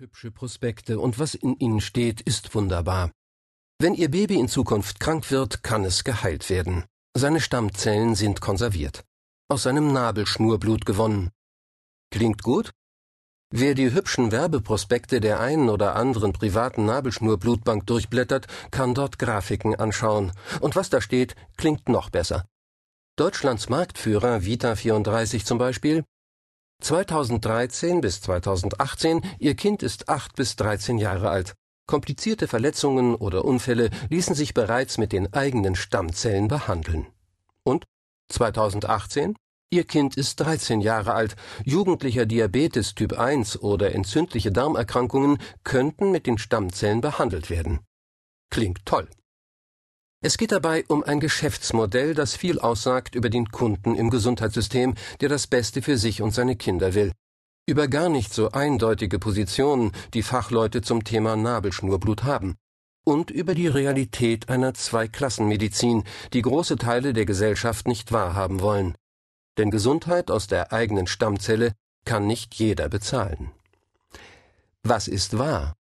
hübsche Prospekte und was in ihnen steht, ist wunderbar. Wenn Ihr Baby in Zukunft krank wird, kann es geheilt werden. Seine Stammzellen sind konserviert. Aus seinem Nabelschnurblut gewonnen. Klingt gut? Wer die hübschen Werbeprospekte der einen oder anderen privaten Nabelschnurblutbank durchblättert, kann dort Grafiken anschauen. Und was da steht, klingt noch besser. Deutschlands Marktführer Vita 34 zum Beispiel 2013 bis 2018, Ihr Kind ist acht bis 13 Jahre alt. Komplizierte Verletzungen oder Unfälle ließen sich bereits mit den eigenen Stammzellen behandeln. Und 2018? Ihr Kind ist 13 Jahre alt. Jugendlicher Diabetes Typ 1 oder entzündliche Darmerkrankungen könnten mit den Stammzellen behandelt werden. Klingt toll. Es geht dabei um ein Geschäftsmodell, das viel aussagt über den Kunden im Gesundheitssystem, der das Beste für sich und seine Kinder will. Über gar nicht so eindeutige Positionen, die Fachleute zum Thema Nabelschnurblut haben. Und über die Realität einer Zweiklassenmedizin, die große Teile der Gesellschaft nicht wahrhaben wollen. Denn Gesundheit aus der eigenen Stammzelle kann nicht jeder bezahlen. Was ist wahr?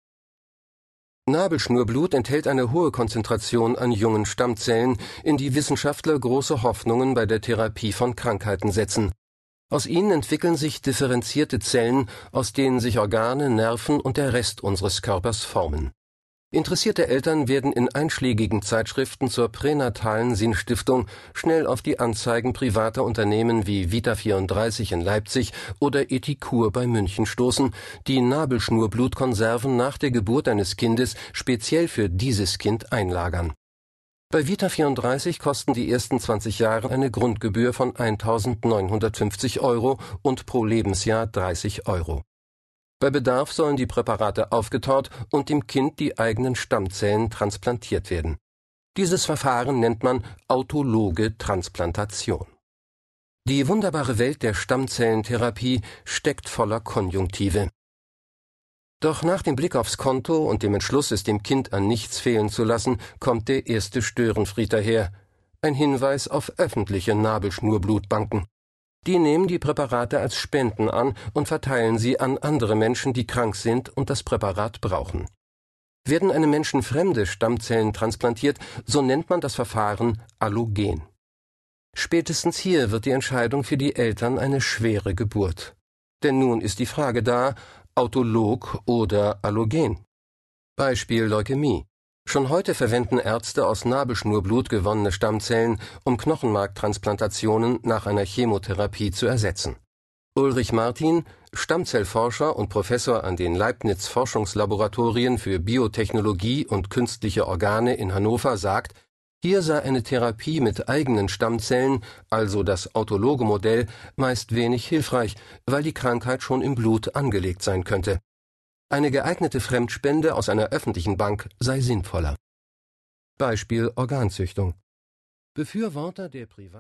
Nabelschnurblut enthält eine hohe Konzentration an jungen Stammzellen, in die Wissenschaftler große Hoffnungen bei der Therapie von Krankheiten setzen. Aus ihnen entwickeln sich differenzierte Zellen, aus denen sich Organe, Nerven und der Rest unseres Körpers formen. Interessierte Eltern werden in einschlägigen Zeitschriften zur pränatalen Sinnstiftung schnell auf die Anzeigen privater Unternehmen wie Vita34 in Leipzig oder Etikur bei München stoßen, die Nabelschnurblutkonserven nach der Geburt eines Kindes speziell für dieses Kind einlagern. Bei Vita34 kosten die ersten 20 Jahre eine Grundgebühr von 1.950 Euro und pro Lebensjahr 30 Euro. Bei Bedarf sollen die Präparate aufgetaut und dem Kind die eigenen Stammzellen transplantiert werden. Dieses Verfahren nennt man autologe Transplantation. Die wunderbare Welt der Stammzellentherapie steckt voller Konjunktive. Doch nach dem Blick aufs Konto und dem Entschluss, es dem Kind an nichts fehlen zu lassen, kommt der erste Störenfried daher. Ein Hinweis auf öffentliche Nabelschnurblutbanken. Die nehmen die Präparate als Spenden an und verteilen sie an andere Menschen, die krank sind und das Präparat brauchen. Werden einem Menschen fremde Stammzellen transplantiert, so nennt man das Verfahren Allogen. Spätestens hier wird die Entscheidung für die Eltern eine schwere Geburt. Denn nun ist die Frage da, autolog oder allogen. Beispiel Leukämie. Schon heute verwenden Ärzte aus Nabelschnurblut gewonnene Stammzellen, um Knochenmarktransplantationen nach einer Chemotherapie zu ersetzen. Ulrich Martin, Stammzellforscher und Professor an den Leibniz Forschungslaboratorien für Biotechnologie und künstliche Organe in Hannover, sagt, hier sei eine Therapie mit eigenen Stammzellen, also das autologe Modell, meist wenig hilfreich, weil die Krankheit schon im Blut angelegt sein könnte. Eine geeignete Fremdspende aus einer öffentlichen Bank sei sinnvoller. Beispiel Organzüchtung. Befürworter der Privat